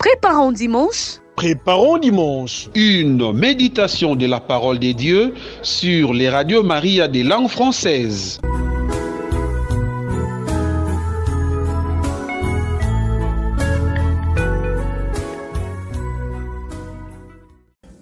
Préparons dimanche. Préparons dimanche. Une méditation de la parole de Dieu sur les radios Maria des langues françaises.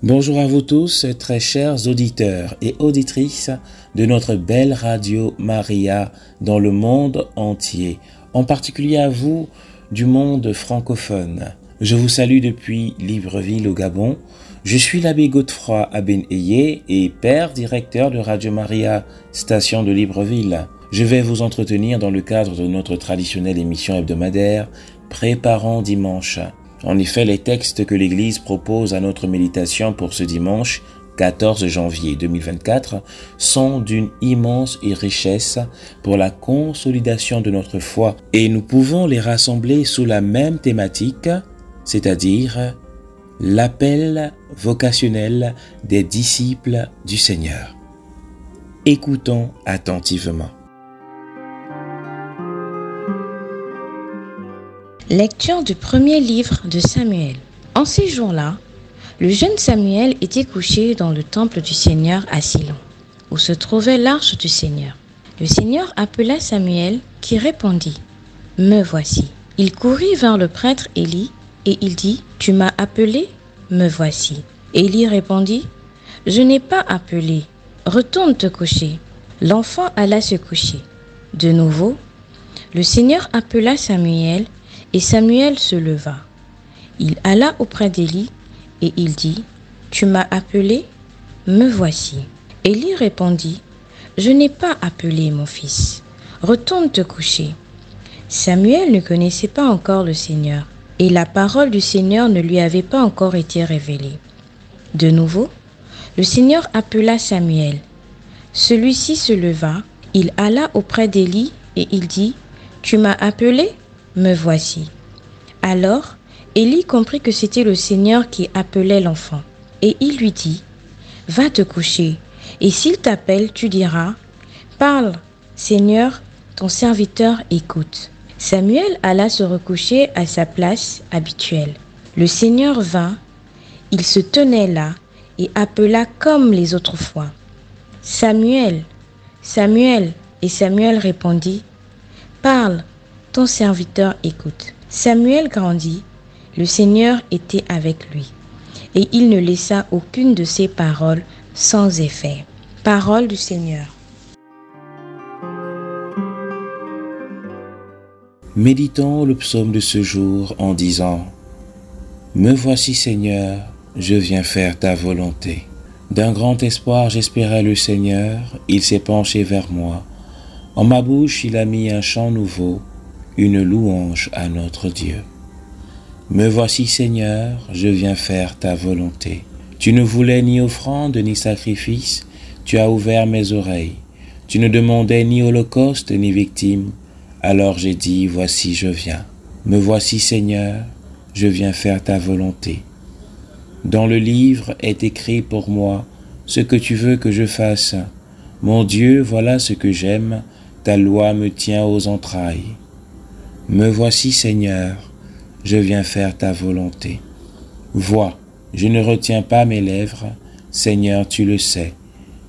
Bonjour à vous tous, très chers auditeurs et auditrices de notre belle radio Maria dans le monde entier, en particulier à vous du monde francophone. Je vous salue depuis Libreville au Gabon. Je suis l'abbé Godefroy Abeneye et père directeur de Radio Maria, station de Libreville. Je vais vous entretenir dans le cadre de notre traditionnelle émission hebdomadaire Préparons dimanche. En effet, les textes que l'Église propose à notre méditation pour ce dimanche 14 janvier 2024 sont d'une immense richesse pour la consolidation de notre foi et nous pouvons les rassembler sous la même thématique, c'est-à-dire l'appel vocationnel des disciples du Seigneur. Écoutons attentivement. Lecture du premier livre de Samuel. En ces jours-là, le jeune Samuel était couché dans le temple du Seigneur à Silon, où se trouvait l'arche du Seigneur. Le Seigneur appela Samuel, qui répondit Me voici. Il courut vers le prêtre Élie, et il dit Tu m'as appelé? Me voici. Élie répondit Je n'ai pas appelé. Retourne te coucher. L'enfant alla se coucher. De nouveau, le Seigneur appela Samuel, et Samuel se leva. Il alla auprès d'Élie et il dit, Tu m'as appelé? Me voici. Élie répondit, Je n'ai pas appelé mon fils. Retourne te coucher. Samuel ne connaissait pas encore le Seigneur, et la parole du Seigneur ne lui avait pas encore été révélée. De nouveau, le Seigneur appela Samuel. Celui-ci se leva, il alla auprès d'Élie et il dit, Tu m'as appelé? Me voici. Alors, Élie comprit que c'était le Seigneur qui appelait l'enfant. Et il lui dit, Va te coucher, et s'il t'appelle, tu diras, Parle, Seigneur, ton serviteur écoute. Samuel alla se recoucher à sa place habituelle. Le Seigneur vint, il se tenait là et appela comme les autres fois. Samuel, Samuel, et Samuel répondit, Parle, ton serviteur écoute. Samuel grandit, le Seigneur était avec lui, et il ne laissa aucune de ses paroles sans effet. Parole du Seigneur. Méditons le psaume de ce jour en disant Me voici Seigneur, je viens faire ta volonté. D'un grand espoir j'espérais le Seigneur, il s'est penché vers moi. En ma bouche il a mis un chant nouveau, une louange à notre Dieu. Me voici Seigneur, je viens faire ta volonté. Tu ne voulais ni offrande ni sacrifice, tu as ouvert mes oreilles. Tu ne demandais ni holocauste ni victime, alors j'ai dit, voici je viens. Me voici Seigneur, je viens faire ta volonté. Dans le livre est écrit pour moi ce que tu veux que je fasse. Mon Dieu, voilà ce que j'aime, ta loi me tient aux entrailles. Me voici Seigneur, je viens faire ta volonté. Vois, je ne retiens pas mes lèvres, Seigneur, tu le sais.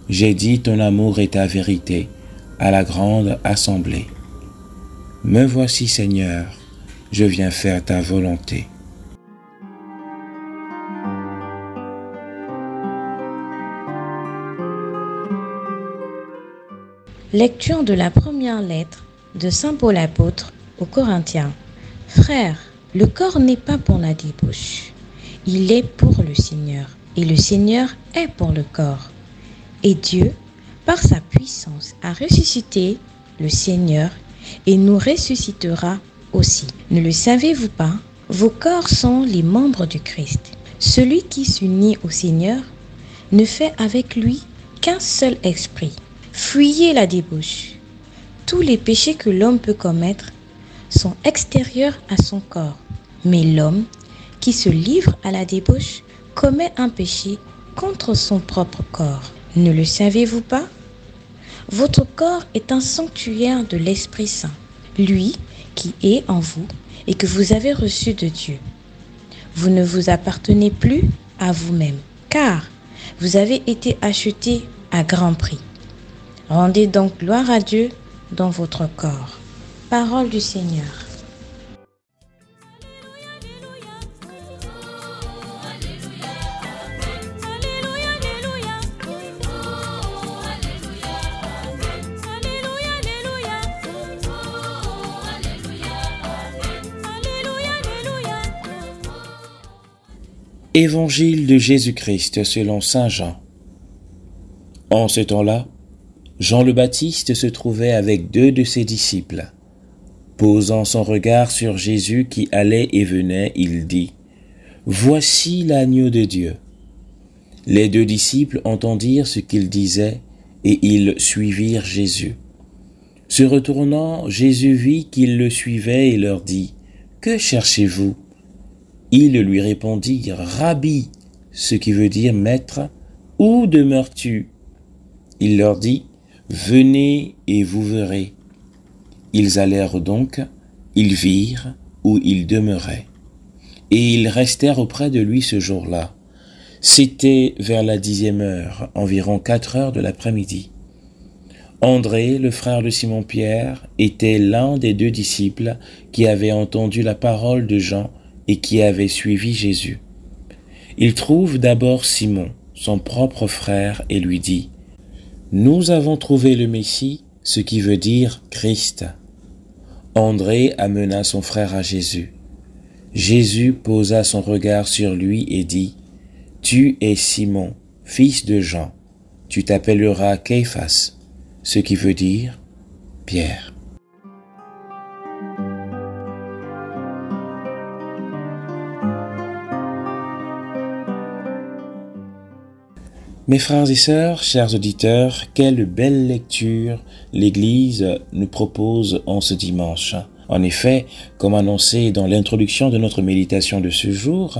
J'ai dit ton amour et ta vérité à la grande assemblée. Me voici Seigneur, je viens faire ta volonté. Lecture de la première lettre de Saint Paul apôtre aux Corinthiens. Frères, le corps n'est pas pour la débauche, il est pour le Seigneur, et le Seigneur est pour le corps. Et Dieu, par sa puissance, a ressuscité le Seigneur et nous ressuscitera aussi. Ne le savez-vous pas? Vos corps sont les membres du Christ. Celui qui s'unit au Seigneur ne fait avec lui qu'un seul esprit. Fuyez la débauche. Tous les péchés que l'homme peut commettre sont extérieurs à son corps. Mais l'homme qui se livre à la débauche commet un péché contre son propre corps. Ne le savez-vous pas? Votre corps est un sanctuaire de l'Esprit Saint, lui qui est en vous et que vous avez reçu de Dieu. vous ne vous appartenez plus à vous-même, car vous avez été acheté à grand prix. Rendez donc gloire à Dieu dans votre corps. Parole du Seigneur. Évangile de Jésus-Christ selon Saint Jean. En ce temps-là, Jean le Baptiste se trouvait avec deux de ses disciples. Posant son regard sur Jésus qui allait et venait, il dit, Voici l'agneau de Dieu. Les deux disciples entendirent ce qu'il disait, et ils suivirent Jésus. Se retournant, Jésus vit qu'ils le suivaient et leur dit, Que cherchez-vous? Ils lui répondirent, Rabbi, ce qui veut dire maître, où demeures-tu? Il leur dit, Venez et vous verrez. Ils allèrent donc, ils virent où il demeurait. Et ils restèrent auprès de lui ce jour-là. C'était vers la dixième heure, environ quatre heures de l'après-midi. André, le frère de Simon-Pierre, était l'un des deux disciples qui avaient entendu la parole de Jean et qui avait suivi Jésus. Il trouve d'abord Simon, son propre frère, et lui dit, Nous avons trouvé le Messie, ce qui veut dire Christ. André amena son frère à Jésus. Jésus posa son regard sur lui et dit, Tu es Simon, fils de Jean, tu t'appelleras Képhas, ce qui veut dire Pierre. Mes frères et sœurs, chers auditeurs, quelle belle lecture l'Église nous propose en ce dimanche. En effet, comme annoncé dans l'introduction de notre méditation de ce jour,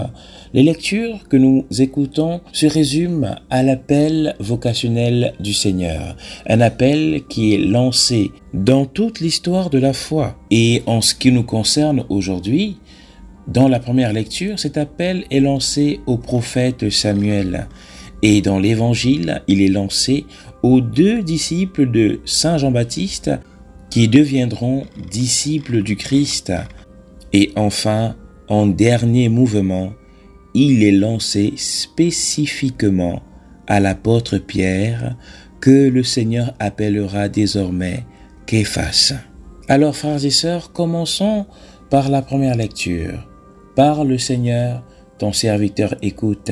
les lectures que nous écoutons se résument à l'appel vocationnel du Seigneur, un appel qui est lancé dans toute l'histoire de la foi. Et en ce qui nous concerne aujourd'hui, dans la première lecture, cet appel est lancé au prophète Samuel. Et dans l'Évangile, il est lancé aux deux disciples de Saint Jean-Baptiste qui deviendront disciples du Christ. Et enfin, en dernier mouvement, il est lancé spécifiquement à l'apôtre Pierre que le Seigneur appellera désormais Képhas. Alors frères et sœurs, commençons par la première lecture. Par le Seigneur, ton serviteur écoute.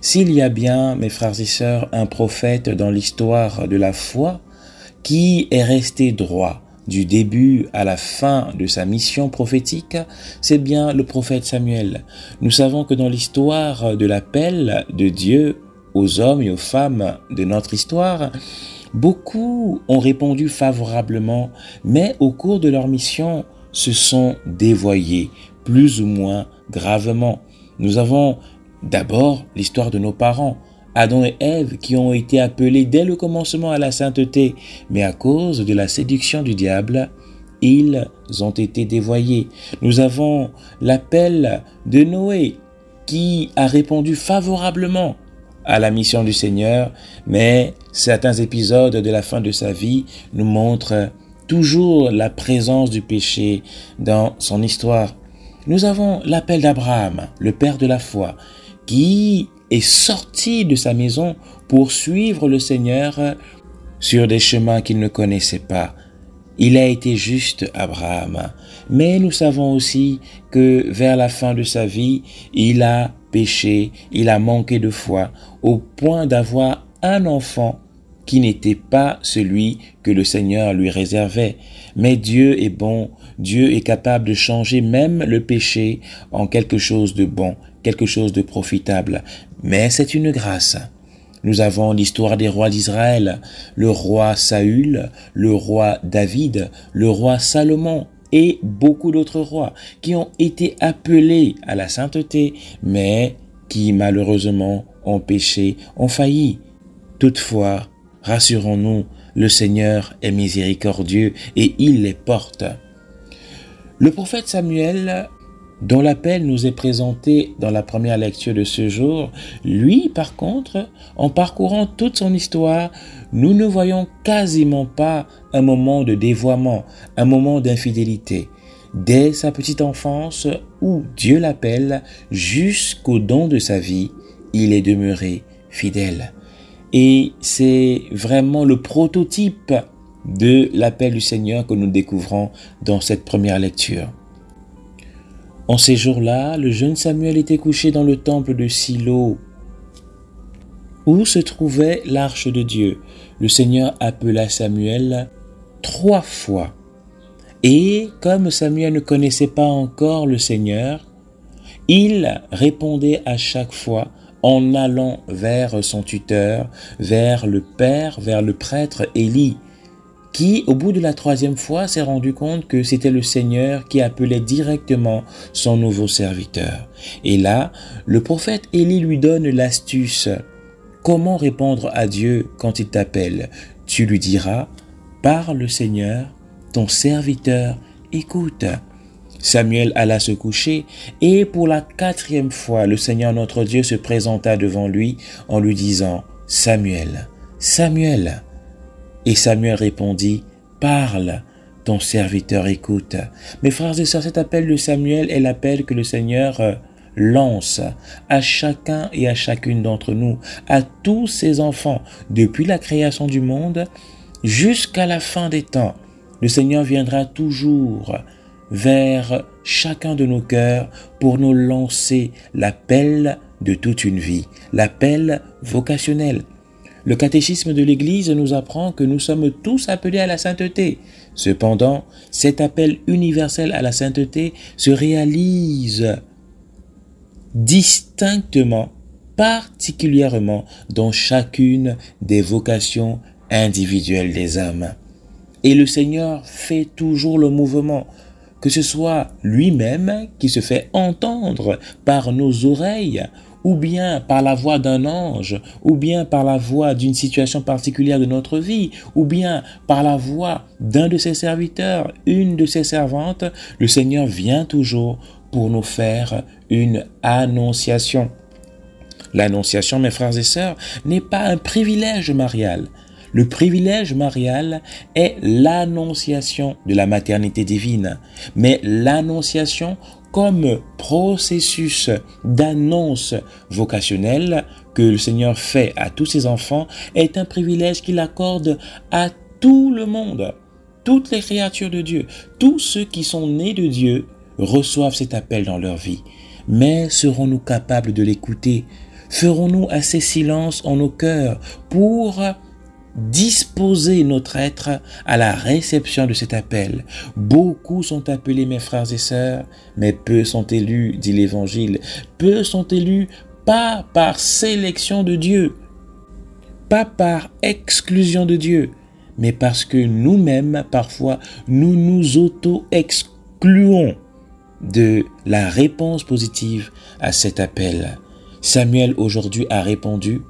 S'il y a bien, mes frères et sœurs, un prophète dans l'histoire de la foi qui est resté droit du début à la fin de sa mission prophétique, c'est bien le prophète Samuel. Nous savons que dans l'histoire de l'appel de Dieu aux hommes et aux femmes de notre histoire, beaucoup ont répondu favorablement, mais au cours de leur mission, se sont dévoyés, plus ou moins gravement. Nous avons d'abord l'histoire de nos parents, Adam et Ève, qui ont été appelés dès le commencement à la sainteté, mais à cause de la séduction du diable, ils ont été dévoyés. Nous avons l'appel de Noé, qui a répondu favorablement à la mission du Seigneur, mais certains épisodes de la fin de sa vie nous montrent toujours la présence du péché dans son histoire. Nous avons l'appel d'Abraham, le père de la foi, qui est sorti de sa maison pour suivre le Seigneur sur des chemins qu'il ne connaissait pas. Il a été juste Abraham, mais nous savons aussi que vers la fin de sa vie, il a péché, il a manqué de foi, au point d'avoir un enfant qui n'était pas celui que le Seigneur lui réservait. Mais Dieu est bon, Dieu est capable de changer même le péché en quelque chose de bon, quelque chose de profitable. Mais c'est une grâce. Nous avons l'histoire des rois d'Israël, le roi Saül, le roi David, le roi Salomon et beaucoup d'autres rois qui ont été appelés à la sainteté, mais qui malheureusement ont péché, ont failli. Toutefois, Rassurons-nous, le Seigneur est miséricordieux et il les porte. Le prophète Samuel dont l'appel nous est présenté dans la première lecture de ce jour, lui, par contre, en parcourant toute son histoire, nous ne voyons quasiment pas un moment de dévoiement, un moment d'infidélité. Dès sa petite enfance, où Dieu l'appelle, jusqu'au don de sa vie, il est demeuré fidèle. Et c'est vraiment le prototype de l'appel du Seigneur que nous découvrons dans cette première lecture. En ces jours-là, le jeune Samuel était couché dans le temple de Silo, où se trouvait l'arche de Dieu. Le Seigneur appela Samuel trois fois. Et comme Samuel ne connaissait pas encore le Seigneur, il répondait à chaque fois en allant vers son tuteur, vers le père, vers le prêtre Élie qui, au bout de la troisième fois, s'est rendu compte que c'était le Seigneur qui appelait directement son nouveau serviteur. Et là, le prophète Élie lui donne l'astuce. Comment répondre à Dieu quand il t'appelle? Tu lui diras, Parle Seigneur, ton serviteur écoute. Samuel alla se coucher, et pour la quatrième fois, le Seigneur notre Dieu se présenta devant lui en lui disant, Samuel, Samuel. Et Samuel répondit, Parle, ton serviteur écoute. Mes frères et sœurs, cet appel de Samuel est l'appel que le Seigneur euh, lance à chacun et à chacune d'entre nous, à tous ses enfants, depuis la création du monde jusqu'à la fin des temps. Le Seigneur viendra toujours vers chacun de nos cœurs pour nous lancer l'appel de toute une vie, l'appel vocationnel. Le catéchisme de l'Église nous apprend que nous sommes tous appelés à la sainteté. Cependant, cet appel universel à la sainteté se réalise distinctement, particulièrement dans chacune des vocations individuelles des âmes. Et le Seigneur fait toujours le mouvement, que ce soit lui-même qui se fait entendre par nos oreilles ou bien par la voix d'un ange, ou bien par la voix d'une situation particulière de notre vie, ou bien par la voix d'un de ses serviteurs, une de ses servantes, le Seigneur vient toujours pour nous faire une annonciation. L'annonciation, mes frères et sœurs, n'est pas un privilège marial. Le privilège marial est l'annonciation de la maternité divine, mais l'annonciation comme processus d'annonce vocationnelle que le Seigneur fait à tous ses enfants est un privilège qu'il accorde à tout le monde. Toutes les créatures de Dieu, tous ceux qui sont nés de Dieu reçoivent cet appel dans leur vie. Mais serons-nous capables de l'écouter? Ferons-nous assez silence en nos cœurs pour disposer notre être à la réception de cet appel. Beaucoup sont appelés mes frères et sœurs, mais peu sont élus, dit l'Évangile. Peu sont élus pas par sélection de Dieu, pas par exclusion de Dieu, mais parce que nous-mêmes, parfois, nous nous auto-excluons de la réponse positive à cet appel. Samuel aujourd'hui a répondu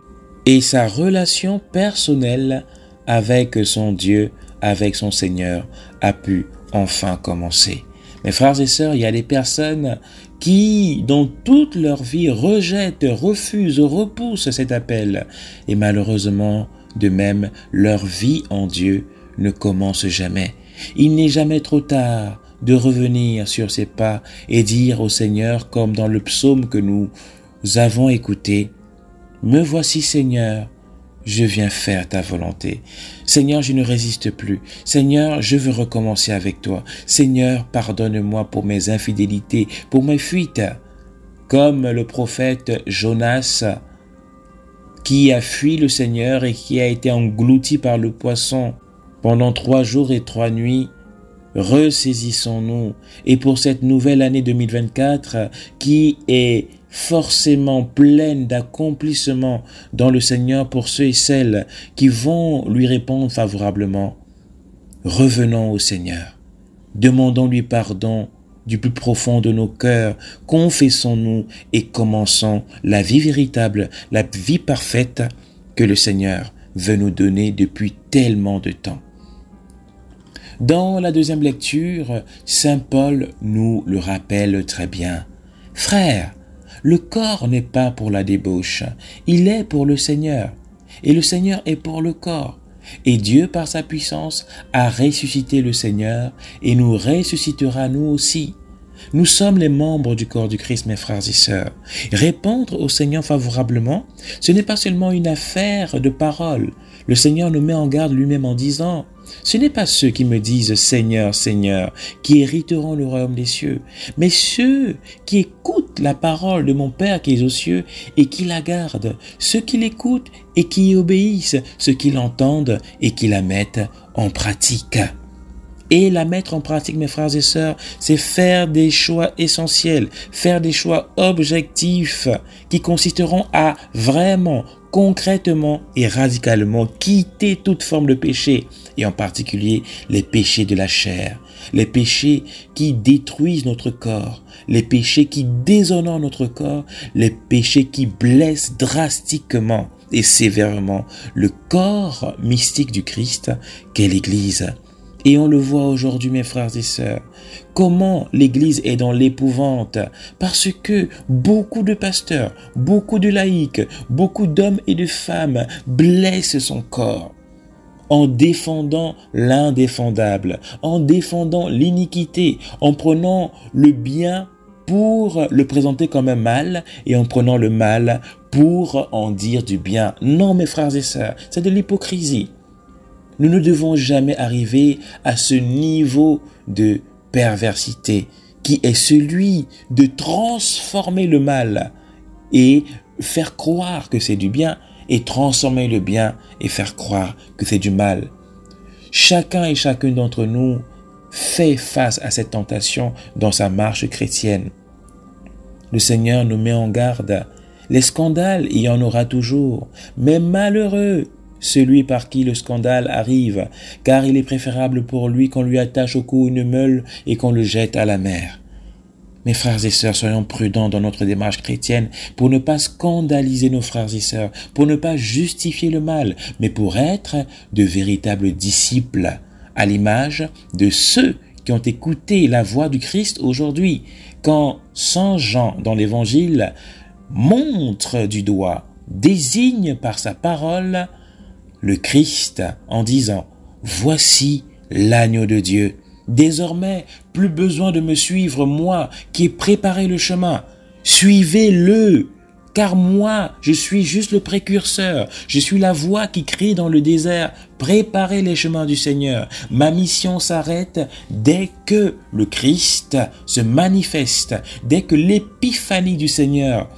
et sa relation personnelle avec son Dieu, avec son Seigneur, a pu enfin commencer. Mes frères et sœurs, il y a des personnes qui, dans toute leur vie, rejettent, refusent, repoussent cet appel. Et malheureusement, de même, leur vie en Dieu ne commence jamais. Il n'est jamais trop tard de revenir sur ses pas et dire au Seigneur, comme dans le psaume que nous avons écouté, me voici Seigneur, je viens faire ta volonté. Seigneur, je ne résiste plus. Seigneur, je veux recommencer avec toi. Seigneur, pardonne-moi pour mes infidélités, pour mes fuites. Comme le prophète Jonas, qui a fui le Seigneur et qui a été englouti par le poisson pendant trois jours et trois nuits, ressaisissons-nous. Et pour cette nouvelle année 2024 qui est forcément pleine d'accomplissements dans le Seigneur pour ceux et celles qui vont lui répondre favorablement. Revenons au Seigneur. Demandons-lui pardon du plus profond de nos cœurs, confessons-nous et commençons la vie véritable, la vie parfaite que le Seigneur veut nous donner depuis tellement de temps. Dans la deuxième lecture, Saint Paul nous le rappelle très bien. Frère, le corps n'est pas pour la débauche, il est pour le Seigneur, et le Seigneur est pour le corps. Et Dieu, par sa puissance, a ressuscité le Seigneur et nous ressuscitera nous aussi. Nous sommes les membres du corps du Christ, mes frères et sœurs. Répondre au Seigneur favorablement, ce n'est pas seulement une affaire de parole. Le Seigneur nous met en garde lui-même en disant, ce n'est pas ceux qui me disent Seigneur, Seigneur, qui hériteront le royaume des cieux, mais ceux qui écoutent la parole de mon Père qui est aux cieux et qui la gardent, ceux qui l'écoutent et qui y obéissent, ceux qui l'entendent et qui la mettent en pratique. Et la mettre en pratique, mes frères et sœurs, c'est faire des choix essentiels, faire des choix objectifs qui consisteront à vraiment, concrètement et radicalement quitter toute forme de péché, et en particulier les péchés de la chair, les péchés qui détruisent notre corps, les péchés qui déshonorent notre corps, les péchés qui blessent drastiquement et sévèrement le corps mystique du Christ qu'est l'Église. Et on le voit aujourd'hui, mes frères et sœurs, comment l'Église est dans l'épouvante, parce que beaucoup de pasteurs, beaucoup de laïcs, beaucoup d'hommes et de femmes blessent son corps en défendant l'indéfendable, en défendant l'iniquité, en prenant le bien pour le présenter comme un mal et en prenant le mal pour en dire du bien. Non, mes frères et sœurs, c'est de l'hypocrisie. Nous ne devons jamais arriver à ce niveau de perversité qui est celui de transformer le mal et faire croire que c'est du bien et transformer le bien et faire croire que c'est du mal. Chacun et chacune d'entre nous fait face à cette tentation dans sa marche chrétienne. Le Seigneur nous met en garde. Les scandales, il y en aura toujours, mais malheureux celui par qui le scandale arrive, car il est préférable pour lui qu'on lui attache au cou une meule et qu'on le jette à la mer. Mes frères et sœurs, soyons prudents dans notre démarche chrétienne pour ne pas scandaliser nos frères et sœurs, pour ne pas justifier le mal, mais pour être de véritables disciples, à l'image de ceux qui ont écouté la voix du Christ aujourd'hui, quand Saint Jean dans l'Évangile montre du doigt, désigne par sa parole le Christ en disant, Voici l'agneau de Dieu. Désormais, plus besoin de me suivre, moi qui ai préparé le chemin. Suivez-le, car moi, je suis juste le précurseur. Je suis la voix qui crie dans le désert. Préparez les chemins du Seigneur. Ma mission s'arrête dès que le Christ se manifeste, dès que l'épiphanie du Seigneur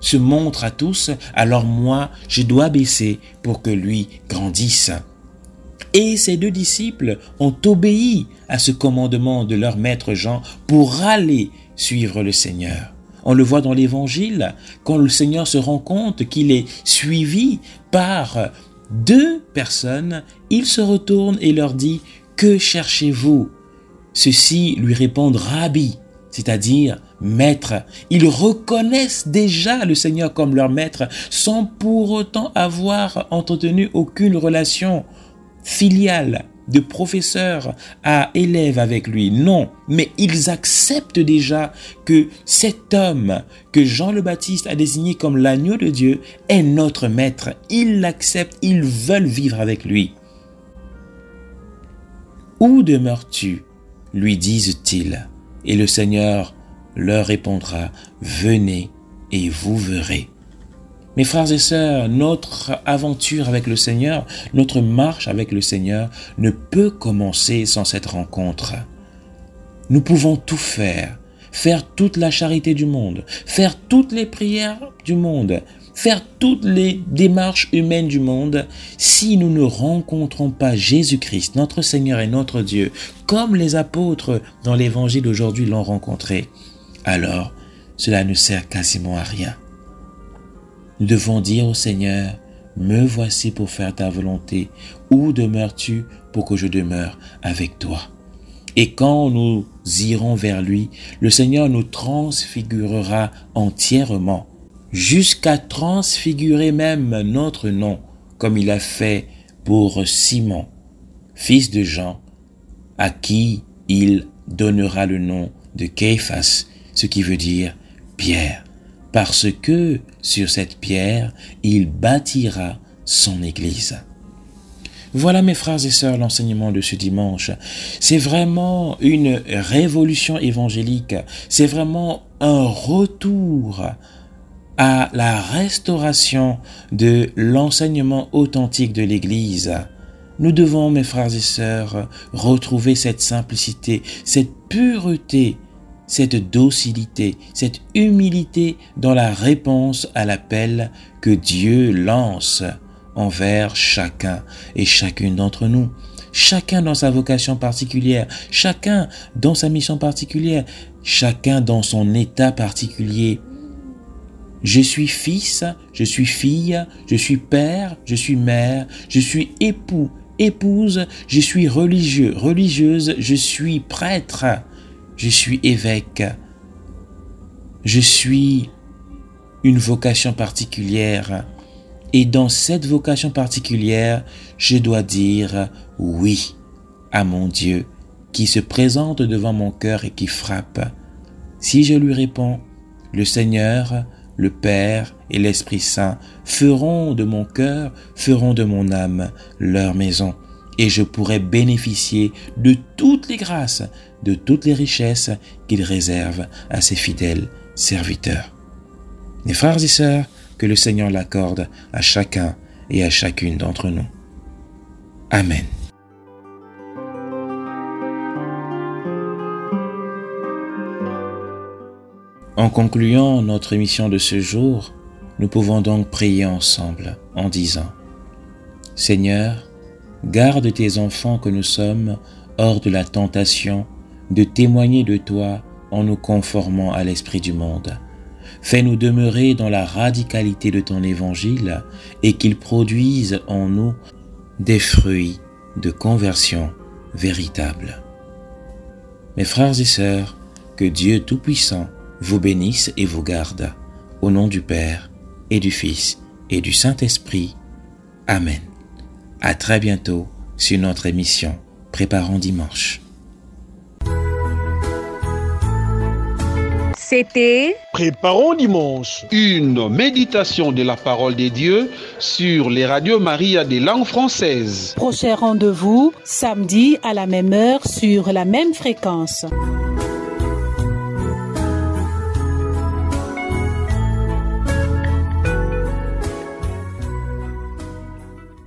se montre à tous, alors moi, je dois baisser pour que lui grandisse. Et ces deux disciples ont obéi à ce commandement de leur maître Jean pour aller suivre le Seigneur. On le voit dans l'évangile, quand le Seigneur se rend compte qu'il est suivi par deux personnes, il se retourne et leur dit, Que cherchez-vous? Ceux-ci lui répondent, Rabbi, c'est-à-dire maître. Ils reconnaissent déjà le Seigneur comme leur maître sans pour autant avoir entretenu aucune relation filiale de professeur à élève avec lui. Non, mais ils acceptent déjà que cet homme que Jean le Baptiste a désigné comme l'agneau de Dieu est notre maître. Ils l'acceptent, ils veulent vivre avec lui. Où demeures-tu? lui disent-ils. Et le Seigneur leur répondra, venez et vous verrez. Mes frères et sœurs, notre aventure avec le Seigneur, notre marche avec le Seigneur ne peut commencer sans cette rencontre. Nous pouvons tout faire, faire toute la charité du monde, faire toutes les prières du monde, faire toutes les démarches humaines du monde, si nous ne rencontrons pas Jésus-Christ, notre Seigneur et notre Dieu, comme les apôtres dans l'évangile d'aujourd'hui l'ont rencontré, alors cela ne sert quasiment à rien. Nous devons dire au Seigneur, me voici pour faire ta volonté. Où demeures-tu pour que je demeure avec toi? Et quand nous irons vers lui, le Seigneur nous transfigurera entièrement, jusqu'à transfigurer même notre nom, comme il a fait pour Simon, fils de Jean, à qui il donnera le nom de Képhas, ce qui veut dire pierre, parce que sur cette pierre, il bâtira son Église. Voilà mes frères et sœurs l'enseignement de ce dimanche. C'est vraiment une révolution évangélique. C'est vraiment un retour à la restauration de l'enseignement authentique de l'Église. Nous devons, mes frères et sœurs, retrouver cette simplicité, cette pureté, cette docilité, cette humilité dans la réponse à l'appel que Dieu lance envers chacun et chacune d'entre nous. Chacun dans sa vocation particulière, chacun dans sa mission particulière, chacun dans son état particulier. Je suis fils, je suis fille, je suis père, je suis mère, je suis époux, épouse, je suis religieux, religieuse, je suis prêtre, je suis évêque, je suis une vocation particulière, et dans cette vocation particulière, je dois dire oui à mon Dieu qui se présente devant mon cœur et qui frappe. Si je lui réponds, le Seigneur, le Père et l'Esprit Saint feront de mon cœur, feront de mon âme leur maison, et je pourrai bénéficier de toutes les grâces, de toutes les richesses qu'il réserve à ses fidèles serviteurs. Mes frères et sœurs, que le Seigneur l'accorde à chacun et à chacune d'entre nous. Amen. En concluant notre émission de ce jour, nous pouvons donc prier ensemble en disant Seigneur, garde tes enfants que nous sommes hors de la tentation de témoigner de toi en nous conformant à l'esprit du monde Fais-nous demeurer dans la radicalité de ton évangile et qu'il produise en nous des fruits de conversion véritable. Mes frères et sœurs, que Dieu Tout-Puissant vous bénisse et vous garde. Au nom du Père et du Fils et du Saint-Esprit. Amen. À très bientôt sur notre émission Préparons dimanche. C'était Préparons dimanche. Une méditation de la parole de Dieu sur les radios Maria des langues françaises. Prochain rendez-vous samedi à la même heure sur la même fréquence.